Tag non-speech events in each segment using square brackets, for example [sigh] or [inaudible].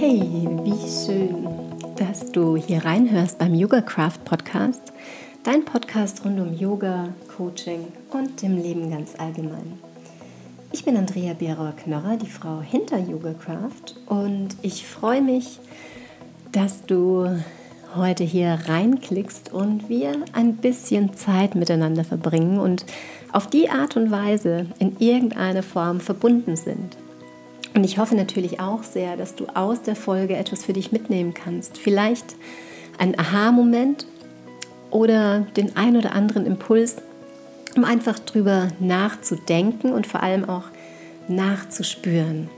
Hey, wie schön, dass du hier reinhörst beim Yoga Craft Podcast, dein Podcast rund um Yoga, Coaching und dem Leben ganz allgemein. Ich bin Andrea Bierer-Knorrer, die Frau hinter Yoga Craft und ich freue mich, dass du heute hier reinklickst und wir ein bisschen Zeit miteinander verbringen und auf die Art und Weise in irgendeiner Form verbunden sind. Und ich hoffe natürlich auch sehr, dass du aus der Folge etwas für dich mitnehmen kannst. Vielleicht ein Aha-Moment oder den ein oder anderen Impuls, um einfach drüber nachzudenken und vor allem auch nachzuspüren.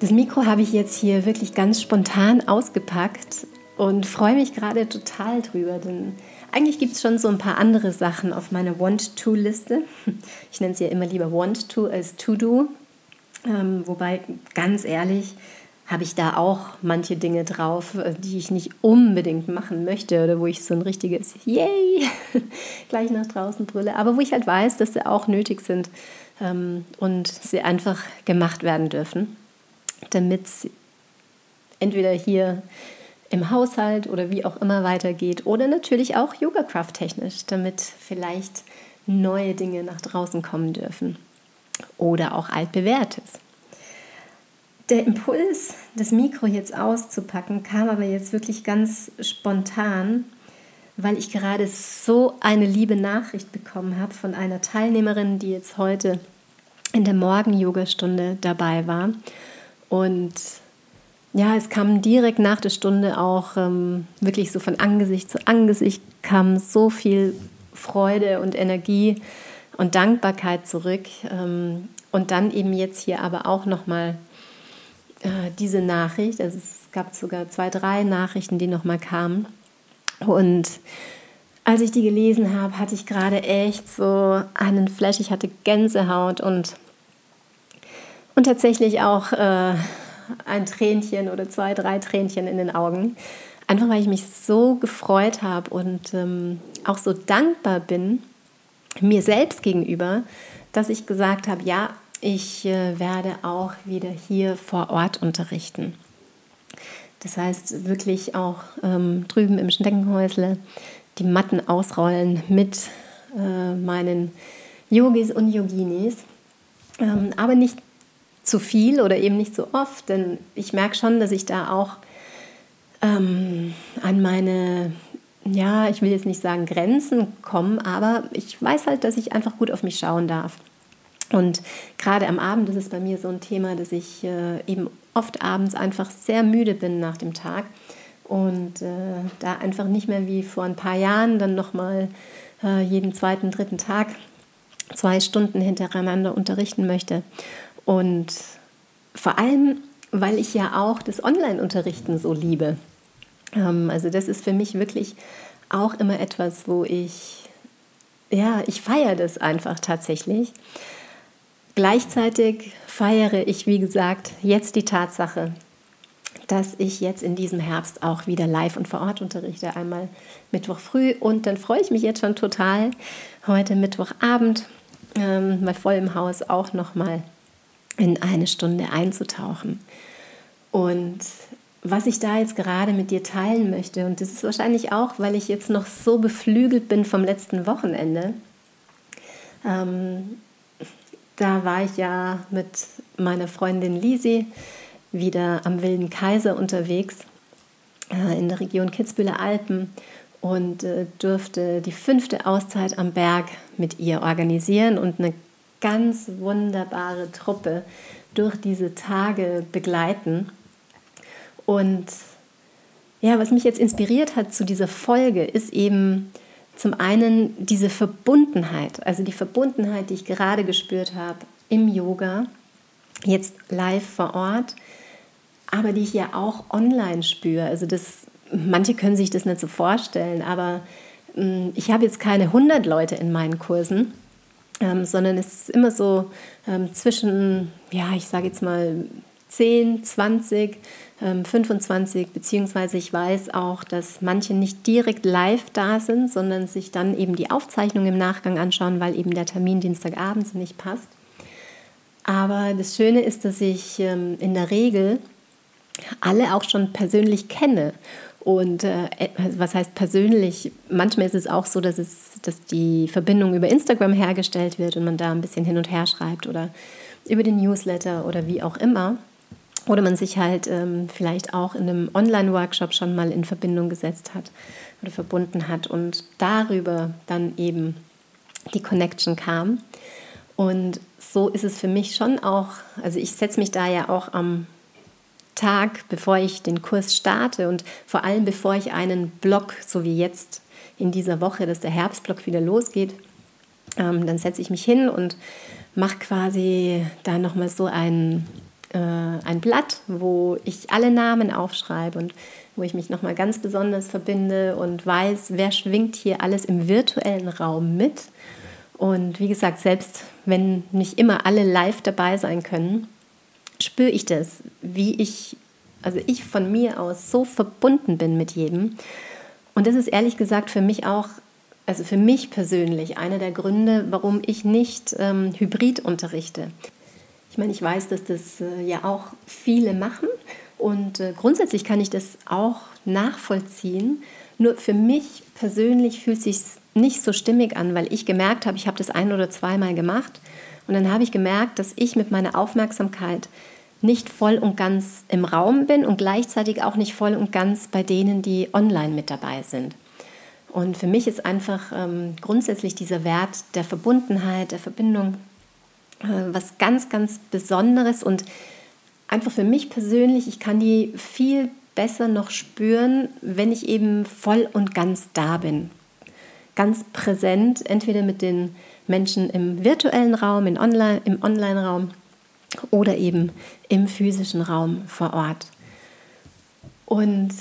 Das Mikro habe ich jetzt hier wirklich ganz spontan ausgepackt und freue mich gerade total drüber, denn eigentlich gibt es schon so ein paar andere Sachen auf meiner Want-To-Liste. Ich nenne es ja immer lieber Want-To als To-Do. Ähm, wobei, ganz ehrlich, habe ich da auch manche Dinge drauf, äh, die ich nicht unbedingt machen möchte oder wo ich so ein richtiges Yay [laughs] gleich nach draußen brülle, aber wo ich halt weiß, dass sie auch nötig sind ähm, und sie einfach gemacht werden dürfen, damit es entweder hier im Haushalt oder wie auch immer weitergeht oder natürlich auch Yoga-Craft technisch, damit vielleicht neue Dinge nach draußen kommen dürfen oder auch altbewährtes. Der Impuls, das Mikro jetzt auszupacken, kam aber jetzt wirklich ganz spontan, weil ich gerade so eine liebe Nachricht bekommen habe von einer Teilnehmerin, die jetzt heute in der Morgen-Yoga-Stunde dabei war. Und ja, es kam direkt nach der Stunde auch ähm, wirklich so von Angesicht zu Angesicht kam so viel Freude und Energie und Dankbarkeit zurück. Ähm, und dann eben jetzt hier aber auch nochmal äh, diese Nachricht. Also es gab sogar zwei, drei Nachrichten, die nochmal kamen. Und als ich die gelesen habe, hatte ich gerade echt so einen Flash. Ich hatte Gänsehaut und, und tatsächlich auch äh, ein Tränchen oder zwei, drei Tränchen in den Augen. Einfach weil ich mich so gefreut habe und ähm, auch so dankbar bin mir selbst gegenüber, dass ich gesagt habe, ja, ich äh, werde auch wieder hier vor Ort unterrichten. Das heißt, wirklich auch ähm, drüben im Schneckenhäusle die Matten ausrollen mit äh, meinen Yogis und Yoginis. Ähm, aber nicht zu viel oder eben nicht so oft, denn ich merke schon, dass ich da auch ähm, an meine, ja, ich will jetzt nicht sagen Grenzen komme, aber ich weiß halt, dass ich einfach gut auf mich schauen darf. Und gerade am Abend ist es bei mir so ein Thema, dass ich äh, eben oft abends einfach sehr müde bin nach dem Tag und äh, da einfach nicht mehr wie vor ein paar Jahren dann nochmal äh, jeden zweiten, dritten Tag zwei Stunden hintereinander unterrichten möchte. Und vor allem, weil ich ja auch das Online-Unterrichten so liebe. Ähm, also das ist für mich wirklich auch immer etwas, wo ich, ja, ich feiere das einfach tatsächlich. Gleichzeitig feiere ich, wie gesagt, jetzt die Tatsache, dass ich jetzt in diesem Herbst auch wieder live und vor Ort unterrichte. Einmal Mittwoch früh und dann freue ich mich jetzt schon total, heute Mittwochabend ähm, bei vollem Haus auch nochmal in eine Stunde einzutauchen. Und was ich da jetzt gerade mit dir teilen möchte, und das ist wahrscheinlich auch, weil ich jetzt noch so beflügelt bin vom letzten Wochenende. Ähm, da war ich ja mit meiner Freundin Lisi wieder am Wilden Kaiser unterwegs äh, in der Region Kitzbühler Alpen und äh, durfte die fünfte Auszeit am Berg mit ihr organisieren und eine ganz wunderbare Truppe durch diese Tage begleiten. Und ja, was mich jetzt inspiriert hat zu dieser Folge, ist eben zum einen diese Verbundenheit, also die Verbundenheit, die ich gerade gespürt habe im Yoga, jetzt live vor Ort, aber die ich ja auch online spüre. Also das, manche können sich das nicht so vorstellen, aber hm, ich habe jetzt keine 100 Leute in meinen Kursen, ähm, sondern es ist immer so ähm, zwischen, ja, ich sage jetzt mal 10, 20, ähm, 25, beziehungsweise ich weiß auch, dass manche nicht direkt live da sind, sondern sich dann eben die Aufzeichnung im Nachgang anschauen, weil eben der Termin Dienstagabends nicht passt. Aber das Schöne ist, dass ich ähm, in der Regel alle auch schon persönlich kenne. Und äh, was heißt persönlich? Manchmal ist es auch so, dass, es, dass die Verbindung über Instagram hergestellt wird und man da ein bisschen hin und her schreibt oder über den Newsletter oder wie auch immer. Oder man sich halt ähm, vielleicht auch in einem Online-Workshop schon mal in Verbindung gesetzt hat oder verbunden hat und darüber dann eben die Connection kam. Und so ist es für mich schon auch, also ich setze mich da ja auch am Tag, bevor ich den Kurs starte und vor allem bevor ich einen Blog, so wie jetzt in dieser Woche, dass der Herbstblock wieder losgeht, ähm, dann setze ich mich hin und mache quasi da nochmal so ein, äh, ein Blatt, wo ich alle Namen aufschreibe und wo ich mich nochmal ganz besonders verbinde und weiß, wer schwingt hier alles im virtuellen Raum mit. Und wie gesagt, selbst wenn nicht immer alle live dabei sein können, spüre ich das, wie ich, also ich von mir aus so verbunden bin mit jedem. Und das ist ehrlich gesagt für mich auch, also für mich persönlich, einer der Gründe, warum ich nicht ähm, Hybrid unterrichte. Ich meine, ich weiß, dass das äh, ja auch viele machen und äh, grundsätzlich kann ich das auch nachvollziehen. Nur für mich persönlich fühlt sich nicht so stimmig an, weil ich gemerkt habe, ich habe das ein oder zweimal gemacht und dann habe ich gemerkt, dass ich mit meiner Aufmerksamkeit nicht voll und ganz im Raum bin und gleichzeitig auch nicht voll und ganz bei denen, die online mit dabei sind. Und für mich ist einfach ähm, grundsätzlich dieser Wert der Verbundenheit, der Verbindung was ganz, ganz Besonderes und einfach für mich persönlich, ich kann die viel besser noch spüren, wenn ich eben voll und ganz da bin. Ganz präsent, entweder mit den Menschen im virtuellen Raum, in Online, im Online-Raum oder eben im physischen Raum vor Ort. Und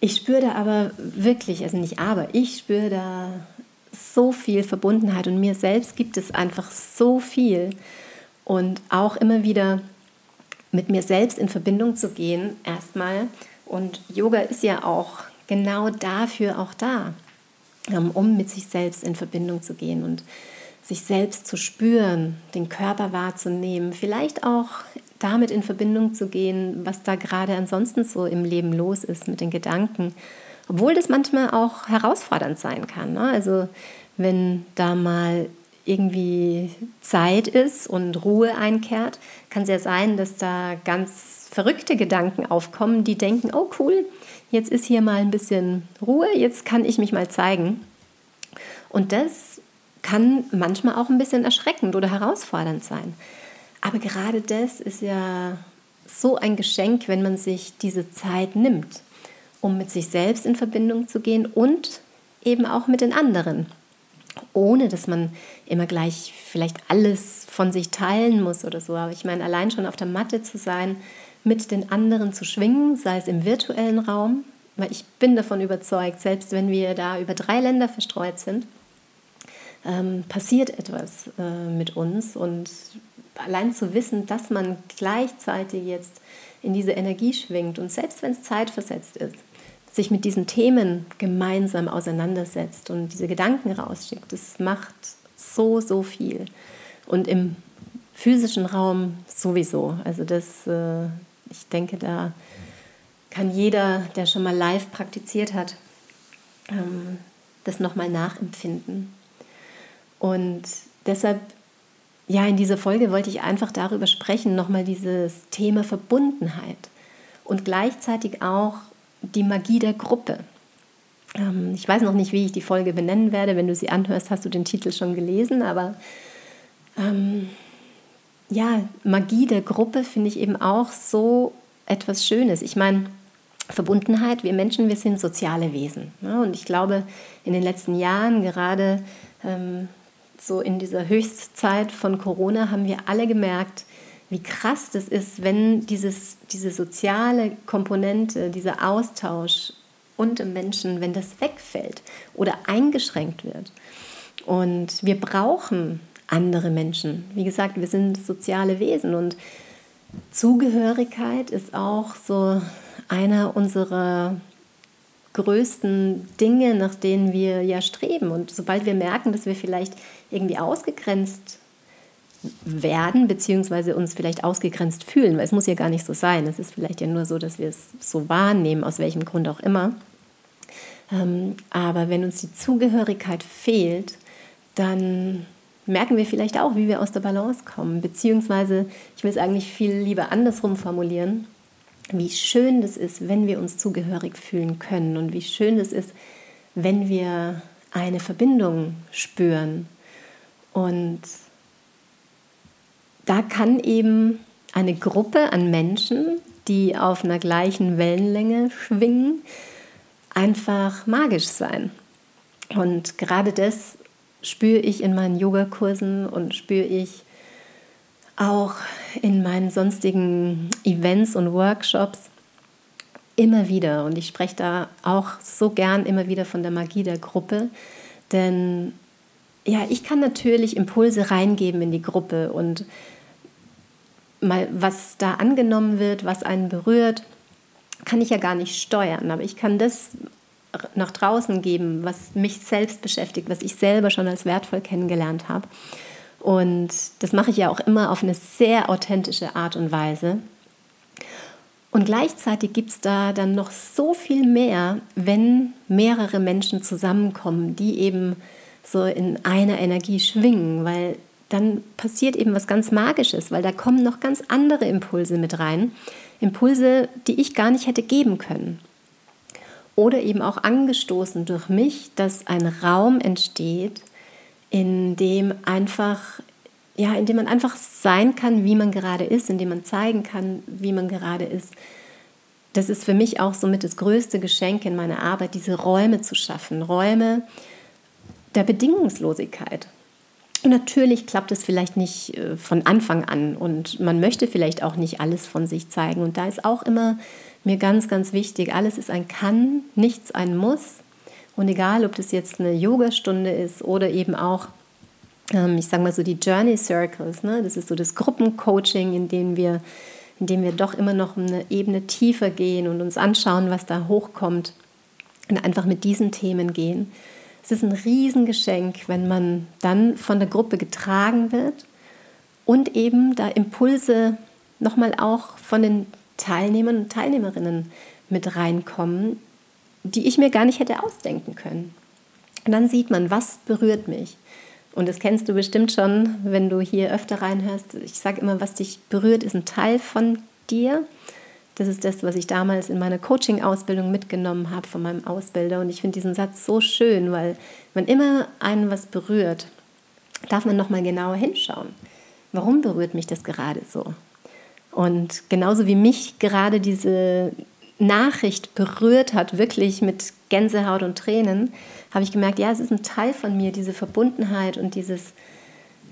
ich spüre da aber wirklich, also nicht aber, ich spüre da so viel Verbundenheit und mir selbst gibt es einfach so viel. Und auch immer wieder mit mir selbst in Verbindung zu gehen, erstmal. Und Yoga ist ja auch genau dafür auch da, ähm, um mit sich selbst in Verbindung zu gehen und sich selbst zu spüren, den Körper wahrzunehmen, vielleicht auch damit in Verbindung zu gehen, was da gerade ansonsten so im Leben los ist mit den Gedanken. Obwohl das manchmal auch herausfordernd sein kann. Ne? Also wenn da mal irgendwie Zeit ist und Ruhe einkehrt, kann es ja sein, dass da ganz verrückte Gedanken aufkommen, die denken, oh cool, jetzt ist hier mal ein bisschen Ruhe, jetzt kann ich mich mal zeigen. Und das kann manchmal auch ein bisschen erschreckend oder herausfordernd sein. Aber gerade das ist ja so ein Geschenk, wenn man sich diese Zeit nimmt, um mit sich selbst in Verbindung zu gehen und eben auch mit den anderen, ohne dass man immer gleich vielleicht alles von sich teilen muss oder so. Aber ich meine, allein schon auf der Matte zu sein, mit den anderen zu schwingen, sei es im virtuellen Raum, weil ich bin davon überzeugt, selbst wenn wir da über drei Länder verstreut sind, ähm, passiert etwas äh, mit uns. Und allein zu wissen, dass man gleichzeitig jetzt in diese Energie schwingt und selbst wenn es zeitversetzt ist, sich mit diesen Themen gemeinsam auseinandersetzt und diese Gedanken rausschickt, das macht so, so viel. Und im physischen Raum sowieso. Also das, äh, ich denke, da kann jeder, der schon mal live praktiziert hat, ähm, das nochmal nachempfinden. Und deshalb, ja, in dieser Folge wollte ich einfach darüber sprechen, nochmal dieses Thema Verbundenheit und gleichzeitig auch die Magie der Gruppe. Ähm, ich weiß noch nicht, wie ich die Folge benennen werde. Wenn du sie anhörst, hast du den Titel schon gelesen, aber ähm, ja, Magie der Gruppe finde ich eben auch so etwas Schönes. Ich meine, Verbundenheit, wir Menschen, wir sind soziale Wesen. Ne? Und ich glaube, in den letzten Jahren, gerade ähm, so in dieser Höchstzeit von Corona haben wir alle gemerkt, wie krass das ist, wenn dieses, diese soziale Komponente, dieser Austausch unter Menschen, wenn das wegfällt oder eingeschränkt wird. Und wir brauchen andere Menschen. Wie gesagt, wir sind soziale Wesen und Zugehörigkeit ist auch so einer unserer größten Dinge, nach denen wir ja streben. Und sobald wir merken, dass wir vielleicht irgendwie ausgegrenzt werden, beziehungsweise uns vielleicht ausgegrenzt fühlen, weil es muss ja gar nicht so sein. Es ist vielleicht ja nur so, dass wir es so wahrnehmen, aus welchem Grund auch immer. Ähm, aber wenn uns die Zugehörigkeit fehlt, dann merken wir vielleicht auch, wie wir aus der Balance kommen. Beziehungsweise, ich will es eigentlich viel lieber andersrum formulieren, wie schön das ist, wenn wir uns zugehörig fühlen können und wie schön das ist, wenn wir eine Verbindung spüren. Und da kann eben eine Gruppe an Menschen, die auf einer gleichen Wellenlänge schwingen, einfach magisch sein. Und gerade das spüre ich in meinen Yogakursen und spüre ich auch in meinen sonstigen Events und Workshops immer wieder. Und ich spreche da auch so gern immer wieder von der Magie der Gruppe, denn ja, ich kann natürlich Impulse reingeben in die Gruppe und mal was da angenommen wird, was einen berührt, kann ich ja gar nicht steuern, aber ich kann das nach draußen geben, was mich selbst beschäftigt, was ich selber schon als wertvoll kennengelernt habe. Und das mache ich ja auch immer auf eine sehr authentische Art und Weise. Und gleichzeitig gibt es da dann noch so viel mehr, wenn mehrere Menschen zusammenkommen, die eben so in einer Energie schwingen, weil dann passiert eben was ganz Magisches, weil da kommen noch ganz andere Impulse mit rein. Impulse, die ich gar nicht hätte geben können oder eben auch angestoßen durch mich, dass ein Raum entsteht, in dem einfach ja, in dem man einfach sein kann, wie man gerade ist, in dem man zeigen kann, wie man gerade ist. Das ist für mich auch somit das größte Geschenk in meiner Arbeit, diese Räume zu schaffen, Räume der Bedingungslosigkeit. Und natürlich klappt es vielleicht nicht äh, von Anfang an und man möchte vielleicht auch nicht alles von sich zeigen. Und da ist auch immer mir ganz, ganz wichtig. Alles ist ein Kann, nichts ein Muss. Und egal, ob das jetzt eine Yogastunde ist oder eben auch, ähm, ich sage mal so die Journey Circles, ne? das ist so das Gruppencoaching, in dem wir, in dem wir doch immer noch eine Ebene tiefer gehen und uns anschauen, was da hochkommt und einfach mit diesen Themen gehen. Es ist ein Riesengeschenk, wenn man dann von der Gruppe getragen wird und eben da Impulse nochmal auch von den Teilnehmern und Teilnehmerinnen mit reinkommen, die ich mir gar nicht hätte ausdenken können. Und dann sieht man, was berührt mich. Und das kennst du bestimmt schon, wenn du hier öfter reinhörst. Ich sage immer, was dich berührt, ist ein Teil von dir. Das ist das, was ich damals in meiner Coaching-Ausbildung mitgenommen habe von meinem Ausbilder. Und ich finde diesen Satz so schön, weil wenn immer einen was berührt, darf man nochmal genauer hinschauen. Warum berührt mich das gerade so? Und genauso wie mich gerade diese Nachricht berührt hat, wirklich mit Gänsehaut und Tränen, habe ich gemerkt, ja, es ist ein Teil von mir, diese Verbundenheit und dieses,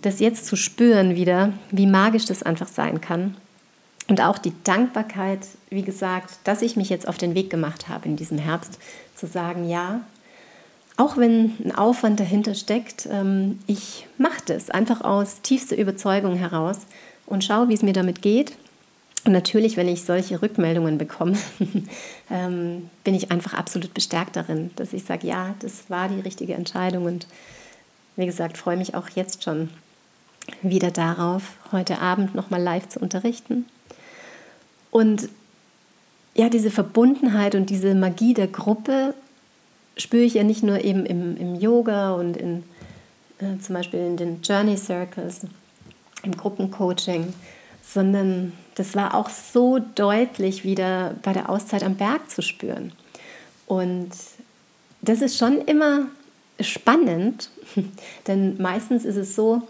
das jetzt zu spüren wieder, wie magisch das einfach sein kann. Und auch die Dankbarkeit, wie gesagt, dass ich mich jetzt auf den Weg gemacht habe in diesem Herbst, zu sagen, ja, auch wenn ein Aufwand dahinter steckt, ähm, ich mache das einfach aus tiefster Überzeugung heraus und schaue, wie es mir damit geht und natürlich, wenn ich solche Rückmeldungen bekomme, [laughs] ähm, bin ich einfach absolut bestärkt darin, dass ich sage, ja, das war die richtige Entscheidung. Und wie gesagt, freue mich auch jetzt schon wieder darauf, heute Abend nochmal live zu unterrichten. Und ja, diese Verbundenheit und diese Magie der Gruppe spüre ich ja nicht nur eben im, im Yoga und in, äh, zum Beispiel in den Journey Circles, im Gruppencoaching, sondern das war auch so deutlich wieder bei der Auszeit am Berg zu spüren. Und das ist schon immer spannend, [laughs] denn meistens ist es so,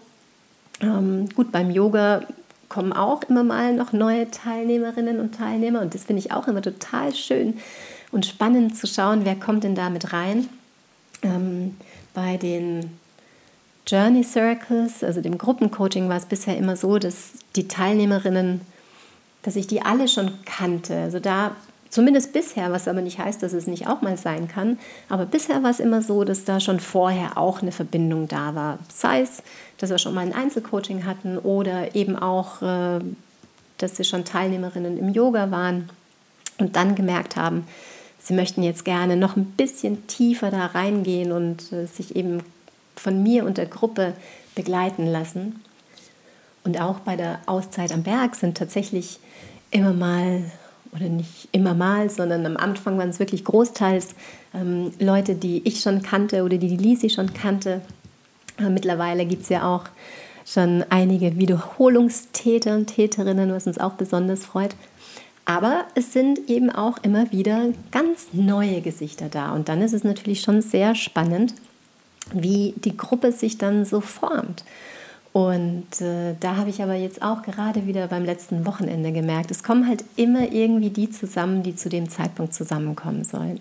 ähm, gut, beim Yoga kommen auch immer mal noch neue Teilnehmerinnen und Teilnehmer und das finde ich auch immer total schön und spannend zu schauen, wer kommt denn da mit rein. Ähm, bei den Journey Circles, also dem Gruppencoaching, war es bisher immer so, dass die Teilnehmerinnen, dass ich die alle schon kannte. Also da zumindest bisher, was aber nicht heißt, dass es nicht auch mal sein kann, aber bisher war es immer so, dass da schon vorher auch eine Verbindung da war. Sei es, dass wir schon mal ein Einzelcoaching hatten oder eben auch, äh, dass sie schon Teilnehmerinnen im Yoga waren und dann gemerkt haben, sie möchten jetzt gerne noch ein bisschen tiefer da reingehen und äh, sich eben von mir und der Gruppe begleiten lassen. Und auch bei der Auszeit am Berg sind tatsächlich immer mal, oder nicht immer mal, sondern am Anfang waren es wirklich großteils ähm, Leute, die ich schon kannte oder die die Lisi schon kannte. Äh, mittlerweile gibt es ja auch schon einige Wiederholungstäter und Täterinnen, was uns auch besonders freut. Aber es sind eben auch immer wieder ganz neue Gesichter da. Und dann ist es natürlich schon sehr spannend, wie die Gruppe sich dann so formt. Und äh, da habe ich aber jetzt auch gerade wieder beim letzten Wochenende gemerkt, es kommen halt immer irgendwie die zusammen, die zu dem Zeitpunkt zusammenkommen sollen.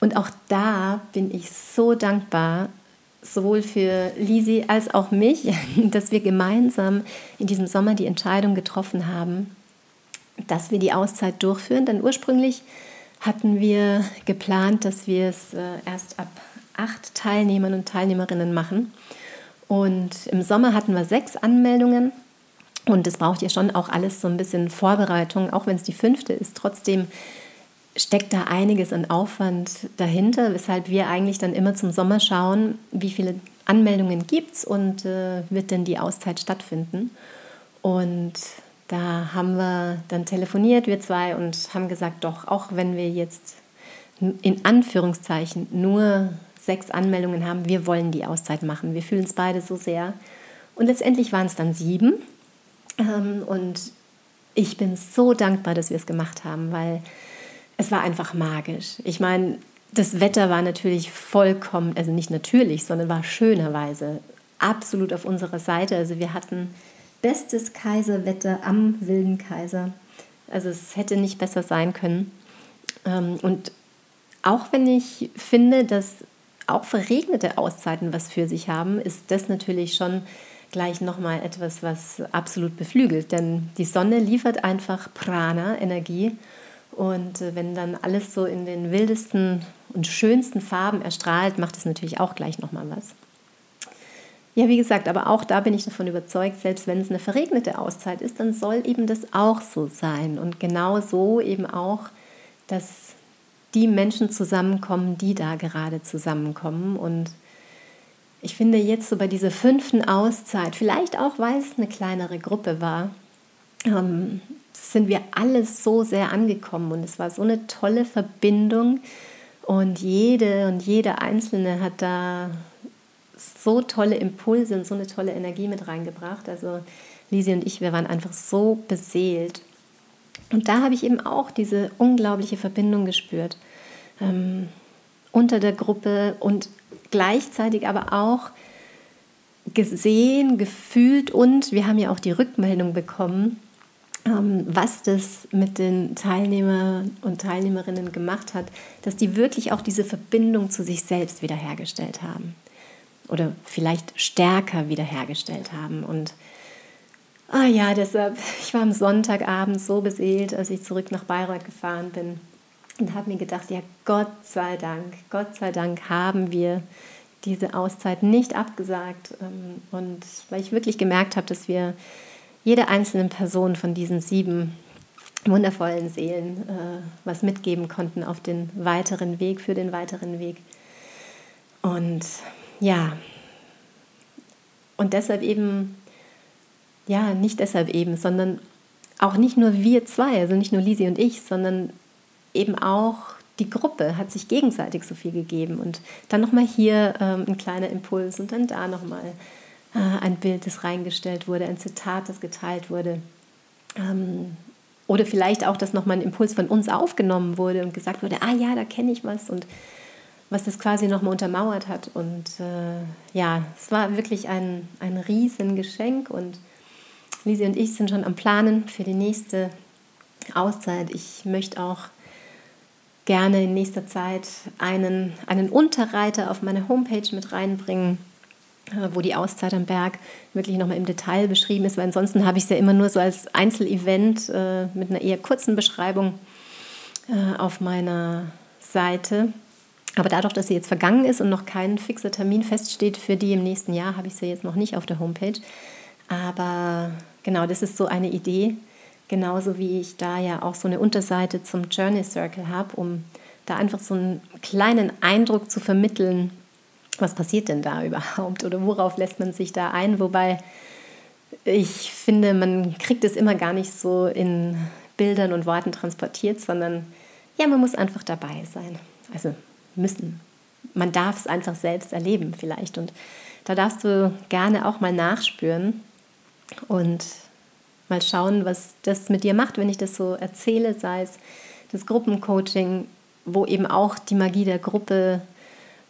Und auch da bin ich so dankbar, sowohl für Lisi als auch mich, [laughs] dass wir gemeinsam in diesem Sommer die Entscheidung getroffen haben, dass wir die Auszeit durchführen. Denn ursprünglich hatten wir geplant, dass wir es äh, erst ab acht Teilnehmern und Teilnehmerinnen machen. Und im Sommer hatten wir sechs Anmeldungen. Und es braucht ja schon auch alles so ein bisschen Vorbereitung, auch wenn es die fünfte ist. Trotzdem steckt da einiges an Aufwand dahinter, weshalb wir eigentlich dann immer zum Sommer schauen, wie viele Anmeldungen gibt es und äh, wird denn die Auszeit stattfinden. Und da haben wir dann telefoniert, wir zwei, und haben gesagt, doch, auch wenn wir jetzt in Anführungszeichen nur sechs Anmeldungen haben, wir wollen die Auszeit machen. Wir fühlen es beide so sehr. Und letztendlich waren es dann sieben. Ähm, und ich bin so dankbar, dass wir es gemacht haben, weil es war einfach magisch. Ich meine, das Wetter war natürlich vollkommen, also nicht natürlich, sondern war schönerweise absolut auf unserer Seite. Also wir hatten bestes Kaiserwetter am Wilden Kaiser. Also es hätte nicht besser sein können. Ähm, und auch wenn ich finde, dass auch verregnete Auszeiten was für sich haben, ist das natürlich schon gleich nochmal etwas, was absolut beflügelt. Denn die Sonne liefert einfach Prana, Energie. Und äh, wenn dann alles so in den wildesten und schönsten Farben erstrahlt, macht es natürlich auch gleich nochmal was. Ja, wie gesagt, aber auch da bin ich davon überzeugt, selbst wenn es eine verregnete Auszeit ist, dann soll eben das auch so sein. Und genau so eben auch, dass die Menschen zusammenkommen, die da gerade zusammenkommen. Und ich finde jetzt so bei dieser fünften Auszeit, vielleicht auch, weil es eine kleinere Gruppe war, ähm, sind wir alle so sehr angekommen und es war so eine tolle Verbindung. Und jede und jede Einzelne hat da so tolle Impulse und so eine tolle Energie mit reingebracht. Also Lisi und ich, wir waren einfach so beseelt. Und da habe ich eben auch diese unglaubliche Verbindung gespürt ähm, unter der Gruppe und gleichzeitig aber auch gesehen, gefühlt und wir haben ja auch die Rückmeldung bekommen, ähm, was das mit den Teilnehmern und Teilnehmerinnen gemacht hat, dass die wirklich auch diese Verbindung zu sich selbst wiederhergestellt haben oder vielleicht stärker wiederhergestellt haben. Und ah ja, deshalb, [laughs] ich war am Sonntagabend so beseelt, als ich zurück nach Bayreuth gefahren bin und habe mir gedacht, ja, Gott sei Dank, Gott sei Dank haben wir diese Auszeit nicht abgesagt. Ähm, und weil ich wirklich gemerkt habe, dass wir jede einzelne Person von diesen sieben wundervollen Seelen äh, was mitgeben konnten auf den weiteren Weg, für den weiteren Weg. Und ja, und deshalb eben, ja, nicht deshalb eben, sondern auch nicht nur wir zwei, also nicht nur Lisi und ich, sondern eben auch die Gruppe hat sich gegenseitig so viel gegeben. Und dann nochmal hier ähm, ein kleiner Impuls und dann da nochmal äh, ein Bild, das reingestellt wurde, ein Zitat, das geteilt wurde. Ähm, oder vielleicht auch, dass nochmal ein Impuls von uns aufgenommen wurde und gesagt wurde, ah ja, da kenne ich was. Und was das quasi nochmal untermauert hat. Und äh, ja, es war wirklich ein, ein Riesengeschenk und Lisi und ich sind schon am Planen für die nächste Auszeit. Ich möchte auch gerne in nächster Zeit einen, einen Unterreiter auf meine Homepage mit reinbringen, äh, wo die Auszeit am Berg wirklich nochmal im Detail beschrieben ist, weil ansonsten habe ich es ja immer nur so als Einzelevent äh, mit einer eher kurzen Beschreibung äh, auf meiner Seite. Aber dadurch, dass sie jetzt vergangen ist und noch kein fixer Termin feststeht für die im nächsten Jahr, habe ich sie jetzt noch nicht auf der Homepage. Aber genau, das ist so eine Idee. Genauso wie ich da ja auch so eine Unterseite zum Journey Circle habe, um da einfach so einen kleinen Eindruck zu vermitteln, was passiert denn da [laughs] überhaupt oder worauf lässt man sich da ein. Wobei ich finde, man kriegt es immer gar nicht so in Bildern und Worten transportiert, sondern ja, man muss einfach dabei sein. Also müssen. Man darf es einfach selbst erleben vielleicht. Und da darfst du gerne auch mal nachspüren und mal schauen, was das mit dir macht, wenn ich das so erzähle, sei es das Gruppencoaching, wo eben auch die Magie der Gruppe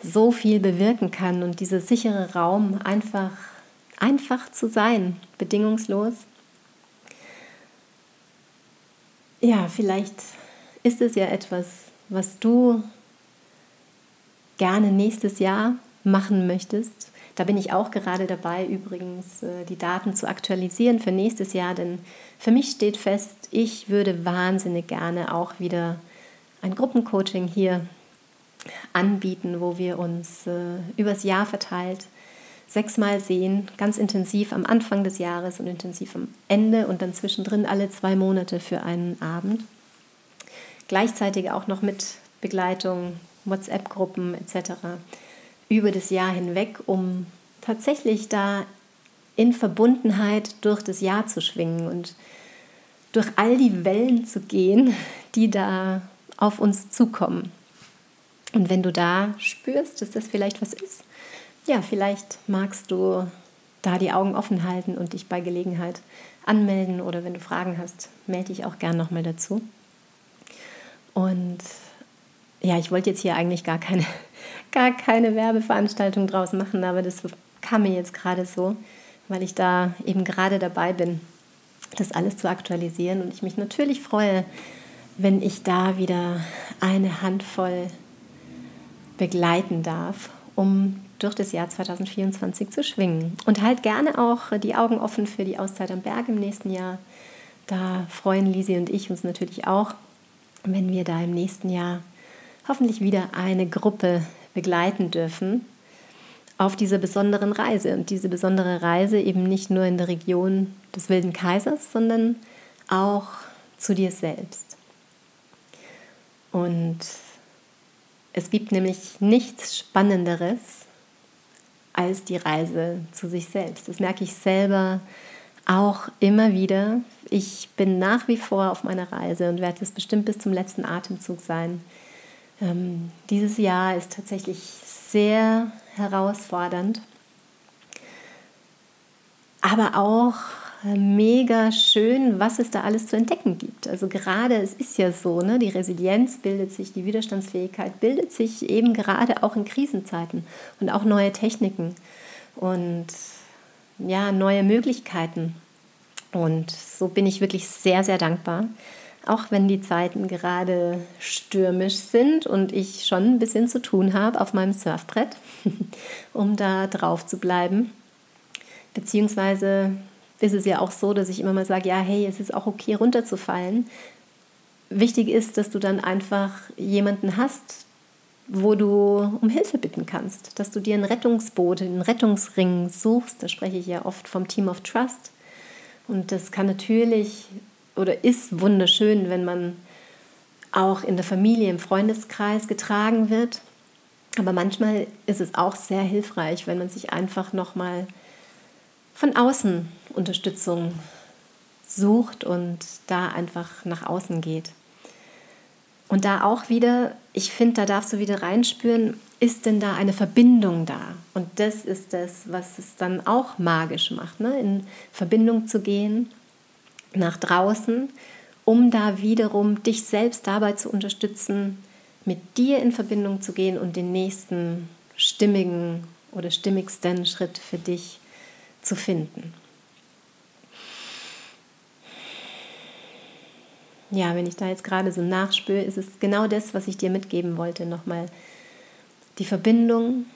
so viel bewirken kann und dieser sichere Raum einfach einfach zu sein, bedingungslos. Ja, vielleicht ist es ja etwas, was du gerne nächstes Jahr machen möchtest. Da bin ich auch gerade dabei, übrigens äh, die Daten zu aktualisieren für nächstes Jahr, denn für mich steht fest, ich würde wahnsinnig gerne auch wieder ein Gruppencoaching hier anbieten, wo wir uns äh, übers Jahr verteilt sechsmal sehen, ganz intensiv am Anfang des Jahres und intensiv am Ende und dann zwischendrin alle zwei Monate für einen Abend. Gleichzeitig auch noch mit Begleitung, WhatsApp-Gruppen etc. über das Jahr hinweg, um tatsächlich da in Verbundenheit durch das Jahr zu schwingen und durch all die Wellen zu gehen, die da auf uns zukommen. Und wenn du da spürst, dass das vielleicht was ist, ja, vielleicht magst du da die Augen offen halten und dich bei Gelegenheit anmelden oder wenn du Fragen hast, melde dich auch gern nochmal dazu. Und ja, ich wollte jetzt hier eigentlich gar keine, gar keine Werbeveranstaltung draus machen, aber das kam mir jetzt gerade so, weil ich da eben gerade dabei bin, das alles zu aktualisieren und ich mich natürlich freue, wenn ich da wieder eine Handvoll begleiten darf, um durch das Jahr 2024 zu schwingen. Und halt gerne auch die Augen offen für die Auszeit am Berg im nächsten Jahr. Da freuen Lisi und ich uns natürlich auch, wenn wir da im nächsten Jahr hoffentlich wieder eine Gruppe begleiten dürfen auf dieser besonderen Reise. Und diese besondere Reise eben nicht nur in der Region des Wilden Kaisers, sondern auch zu dir selbst. Und es gibt nämlich nichts Spannenderes, als die Reise zu sich selbst. Das merke ich selber auch immer wieder. Ich bin nach wie vor auf meiner Reise und werde es bestimmt bis zum letzten Atemzug sein. Ähm, dieses Jahr ist tatsächlich sehr herausfordernd, aber auch mega schön, was es da alles zu entdecken gibt. Also gerade, es ist ja so, ne, die Resilienz bildet sich, die Widerstandsfähigkeit bildet sich eben gerade auch in Krisenzeiten und auch neue Techniken und ja, neue Möglichkeiten. Und so bin ich wirklich sehr, sehr dankbar, auch wenn die Zeiten gerade stürmisch sind und ich schon ein bisschen zu tun habe auf meinem Surfbrett, [laughs] um da drauf zu bleiben. Beziehungsweise ist es ja auch so, dass ich immer mal sage, ja, hey, es ist auch okay runterzufallen. Wichtig ist, dass du dann einfach jemanden hast, wo du um Hilfe bitten kannst, dass du dir ein Rettungsboot, einen Rettungsring suchst. Da spreche ich ja oft vom Team of Trust. Und das kann natürlich oder ist wunderschön, wenn man auch in der Familie, im Freundeskreis getragen wird. Aber manchmal ist es auch sehr hilfreich, wenn man sich einfach nochmal von außen Unterstützung sucht und da einfach nach außen geht. Und da auch wieder, ich finde, da darfst du wieder reinspüren, ist denn da eine Verbindung da? Und das ist das, was es dann auch magisch macht, ne? in Verbindung zu gehen nach draußen, um da wiederum dich selbst dabei zu unterstützen, mit dir in Verbindung zu gehen und den nächsten stimmigen oder stimmigsten Schritt für dich zu finden. ja, wenn ich da jetzt gerade so nachspüre, ist es genau das, was ich dir mitgeben wollte, nochmal die Verbindung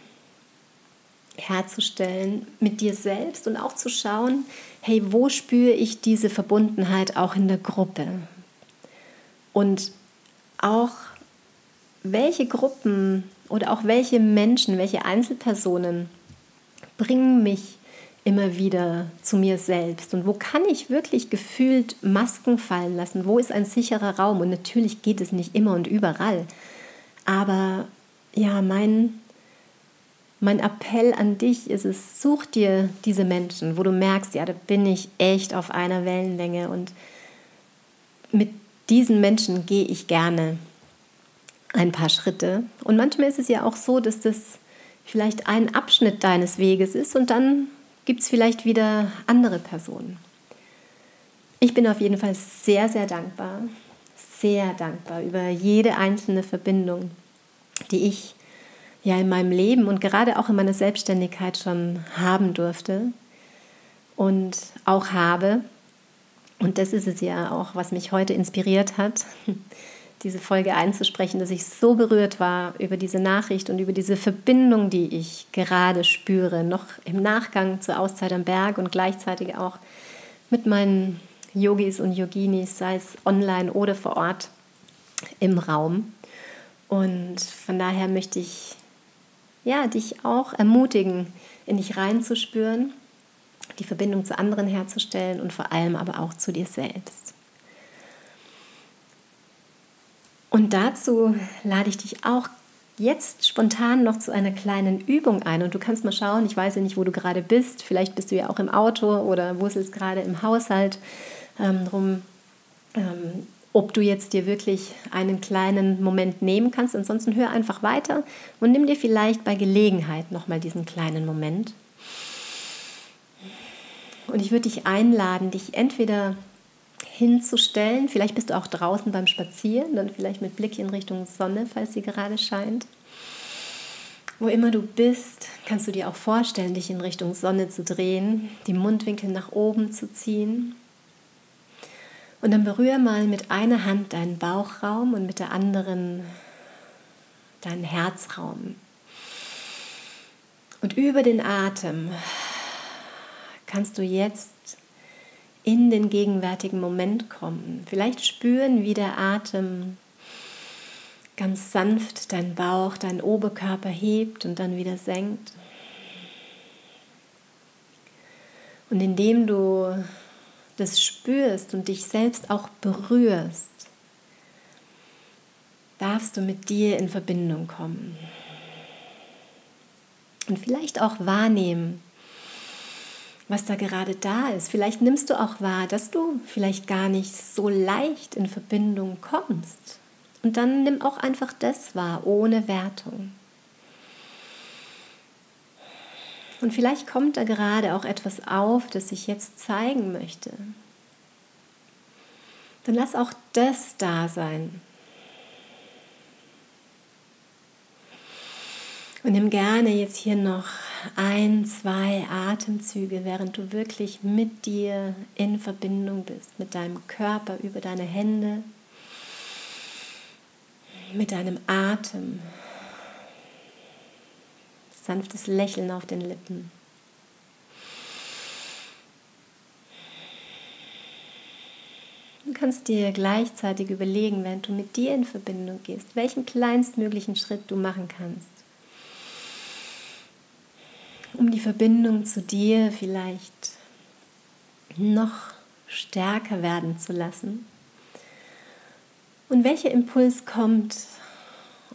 herzustellen mit dir selbst und auch zu schauen, hey, wo spüre ich diese Verbundenheit auch in der Gruppe? Und auch welche Gruppen oder auch welche Menschen, welche Einzelpersonen bringen mich immer wieder zu mir selbst und wo kann ich wirklich gefühlt Masken fallen lassen? Wo ist ein sicherer Raum? Und natürlich geht es nicht immer und überall. Aber ja, mein, mein Appell an dich ist es, such dir diese Menschen, wo du merkst, ja, da bin ich echt auf einer Wellenlänge und mit diesen Menschen gehe ich gerne ein paar Schritte. Und manchmal ist es ja auch so, dass das vielleicht ein Abschnitt deines Weges ist und dann gibt es vielleicht wieder andere Personen. Ich bin auf jeden Fall sehr, sehr dankbar, sehr dankbar über jede einzelne Verbindung, die ich ja in meinem Leben und gerade auch in meiner Selbstständigkeit schon haben durfte und auch habe. Und das ist es ja auch, was mich heute inspiriert hat, [laughs] diese Folge einzusprechen, dass ich so berührt war über diese Nachricht und über diese Verbindung, die ich gerade spüre, noch im Nachgang zur Auszeit am Berg und gleichzeitig auch mit meinen Yogis und Yoginis, sei es online oder vor Ort im Raum. Und von daher möchte ich ja, dich auch ermutigen, in dich reinzuspüren, die Verbindung zu anderen herzustellen und vor allem aber auch zu dir selbst. Und dazu lade ich dich auch jetzt spontan noch zu einer kleinen Übung ein. Und du kannst mal schauen, ich weiß ja nicht, wo du gerade bist. Vielleicht bist du ja auch im Auto oder wusselst gerade im Haushalt ähm, rum, ähm, ob du jetzt dir wirklich einen kleinen Moment nehmen kannst. Ansonsten hör einfach weiter und nimm dir vielleicht bei Gelegenheit nochmal diesen kleinen Moment. Und ich würde dich einladen, dich entweder hinzustellen. Vielleicht bist du auch draußen beim Spazieren, dann vielleicht mit Blick in Richtung Sonne, falls sie gerade scheint. Wo immer du bist, kannst du dir auch vorstellen, dich in Richtung Sonne zu drehen, die Mundwinkel nach oben zu ziehen. Und dann berühre mal mit einer Hand deinen Bauchraum und mit der anderen deinen Herzraum. Und über den Atem kannst du jetzt in den gegenwärtigen Moment kommen. Vielleicht spüren, wie der Atem ganz sanft deinen Bauch, deinen Oberkörper hebt und dann wieder senkt. Und indem du das spürst und dich selbst auch berührst, darfst du mit dir in Verbindung kommen. Und vielleicht auch wahrnehmen, was da gerade da ist. Vielleicht nimmst du auch wahr, dass du vielleicht gar nicht so leicht in Verbindung kommst. Und dann nimm auch einfach das wahr, ohne Wertung. Und vielleicht kommt da gerade auch etwas auf, das ich jetzt zeigen möchte. Dann lass auch das da sein. Und nimm gerne jetzt hier noch ein, zwei Atemzüge, während du wirklich mit dir in Verbindung bist, mit deinem Körper über deine Hände, mit deinem Atem. Sanftes Lächeln auf den Lippen. Du kannst dir gleichzeitig überlegen, wenn du mit dir in Verbindung gehst, welchen kleinstmöglichen Schritt du machen kannst um die Verbindung zu dir vielleicht noch stärker werden zu lassen. Und welcher Impuls kommt,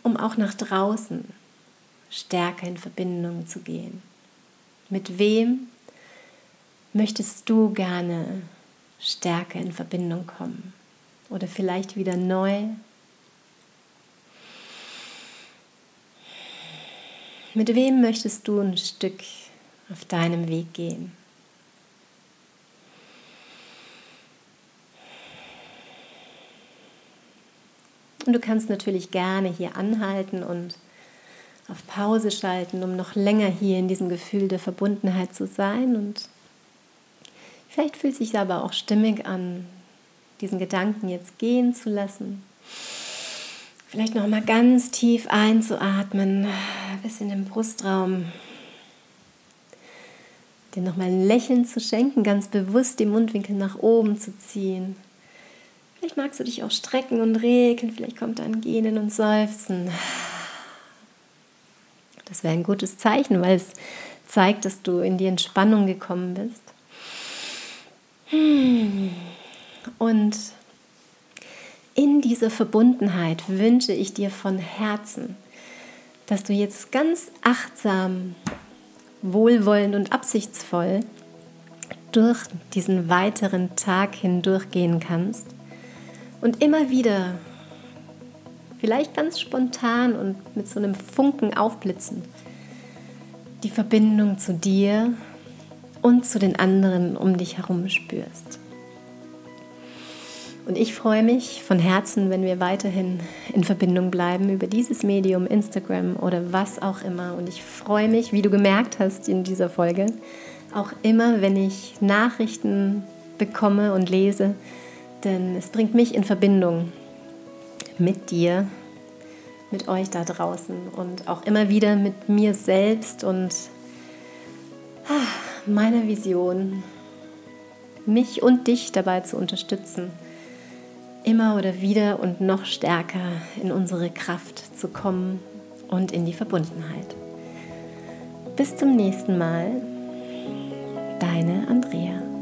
um auch nach draußen stärker in Verbindung zu gehen? Mit wem möchtest du gerne stärker in Verbindung kommen? Oder vielleicht wieder neu Mit wem möchtest du ein Stück auf deinem Weg gehen? Und du kannst natürlich gerne hier anhalten und auf Pause schalten, um noch länger hier in diesem Gefühl der Verbundenheit zu sein. Und vielleicht fühlt es sich aber auch stimmig an, diesen Gedanken jetzt gehen zu lassen. Vielleicht noch mal ganz tief einzuatmen, bis in den Brustraum. Dir noch mal ein Lächeln zu schenken, ganz bewusst die Mundwinkel nach oben zu ziehen. Vielleicht magst du dich auch strecken und regeln, vielleicht kommt ein Gähnen und Seufzen. Das wäre ein gutes Zeichen, weil es zeigt, dass du in die Entspannung gekommen bist. Und in dieser Verbundenheit wünsche ich dir von Herzen, dass du jetzt ganz achtsam, wohlwollend und absichtsvoll durch diesen weiteren Tag hindurchgehen kannst und immer wieder, vielleicht ganz spontan und mit so einem Funken aufblitzen, die Verbindung zu dir und zu den anderen um dich herum spürst. Und ich freue mich von Herzen, wenn wir weiterhin in Verbindung bleiben über dieses Medium, Instagram oder was auch immer. Und ich freue mich, wie du gemerkt hast in dieser Folge, auch immer, wenn ich Nachrichten bekomme und lese, denn es bringt mich in Verbindung mit dir, mit euch da draußen und auch immer wieder mit mir selbst und ah, meiner Vision, mich und dich dabei zu unterstützen, immer oder wieder und noch stärker in unsere Kraft zu kommen und in die Verbundenheit. Bis zum nächsten Mal, deine Andrea.